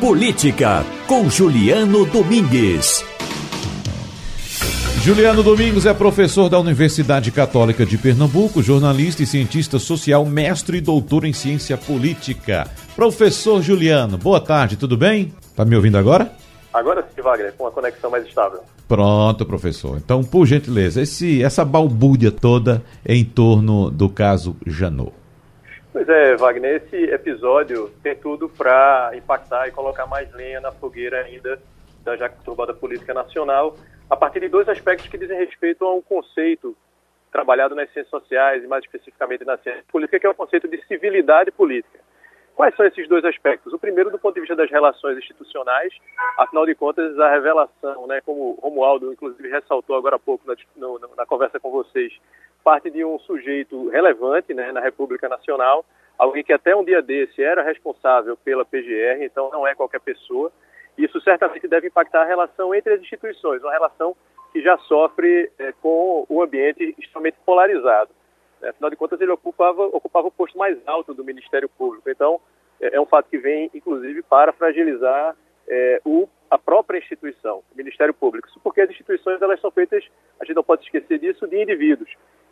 Política, com Juliano Domingues. Juliano Domingos é professor da Universidade Católica de Pernambuco, jornalista e cientista social, mestre e doutor em ciência política. Professor Juliano, boa tarde, tudo bem? Tá me ouvindo agora? Agora sim, Wagner, com uma conexão mais estável. Pronto, professor. Então, por gentileza, esse, essa balbúrdia toda em torno do caso Janot. Pois é, Wagner, esse episódio tem tudo para impactar e colocar mais lenha na fogueira ainda da já conturbada política nacional, a partir de dois aspectos que dizem respeito a um conceito trabalhado nas ciências sociais e mais especificamente na ciência política, que é o conceito de civilidade política. Quais são esses dois aspectos? O primeiro, do ponto de vista das relações institucionais, afinal de contas, a revelação, né, como Romualdo, inclusive, ressaltou agora há pouco na, no, na conversa com vocês, parte de um sujeito relevante né, na República Nacional, alguém que até um dia desse era responsável pela PGR, então não é qualquer pessoa. Isso certamente deve impactar a relação entre as instituições, uma relação que já sofre é, com o ambiente extremamente polarizado. Né? Afinal de contas, ele ocupava, ocupava o posto mais alto do Ministério Público. Então, é, é um fato que vem, inclusive, para fragilizar é, o, a própria instituição, o Ministério Público. Isso porque as instituições elas são feitas, a gente não pode esquecer disso, de indivíduos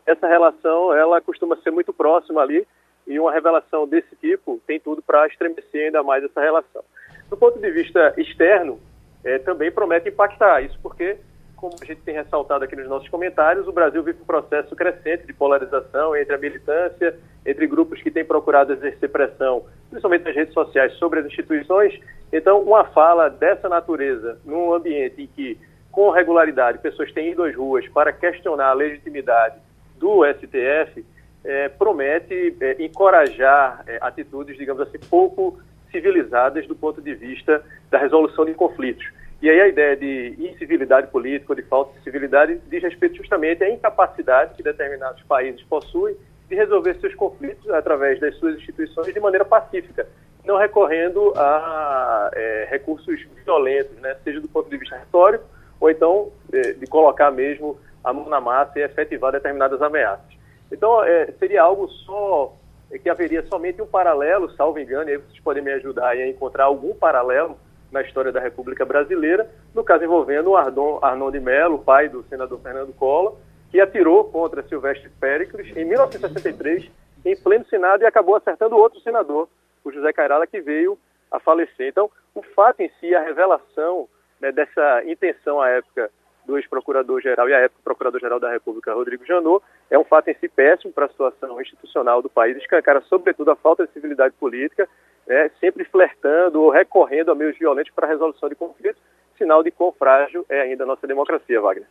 essa relação ela costuma ser muito próxima ali e uma revelação desse tipo tem tudo para estremecer ainda mais essa relação. Do ponto de vista externo, é, também promete impactar isso, porque, como a gente tem ressaltado aqui nos nossos comentários, o Brasil vive um processo crescente de polarização entre a militância, entre grupos que têm procurado exercer pressão, principalmente nas redes sociais, sobre as instituições. Então, uma fala dessa natureza, num ambiente em que, com regularidade, pessoas têm ido às ruas para questionar a legitimidade do STF é, promete é, encorajar é, atitudes, digamos assim, pouco civilizadas do ponto de vista da resolução de conflitos. E aí a ideia de incivilidade política de falta de civilidade diz respeito justamente à incapacidade que determinados países possuem de resolver seus conflitos através das suas instituições de maneira pacífica, não recorrendo a é, recursos violentos, né, seja do ponto de vista retórico ou então é, de colocar mesmo a mão na massa e efetivar determinadas ameaças. Então, é, seria algo só é, que haveria somente um paralelo, salvo engano, e aí vocês podem me ajudar a encontrar algum paralelo na história da República Brasileira, no caso envolvendo o Ardon, Arnon de Mello, pai do senador Fernando Collor, que atirou contra Silvestre Péricles em 1963, em pleno Senado, e acabou acertando outro senador, o José Cairala, que veio a falecer. Então, o fato em si, a revelação né, dessa intenção à época do ex-procurador-geral e a época procurador-geral da República, Rodrigo Janot, é um fato em si péssimo para a situação institucional do país, escancara sobretudo a falta de civilidade política, né, sempre flertando ou recorrendo a meios violentos para a resolução de conflitos, sinal de quão frágil é ainda a nossa democracia, Wagner.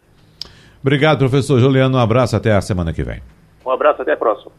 Obrigado, professor Juliano. Um abraço até a semana que vem. Um abraço, até a próxima.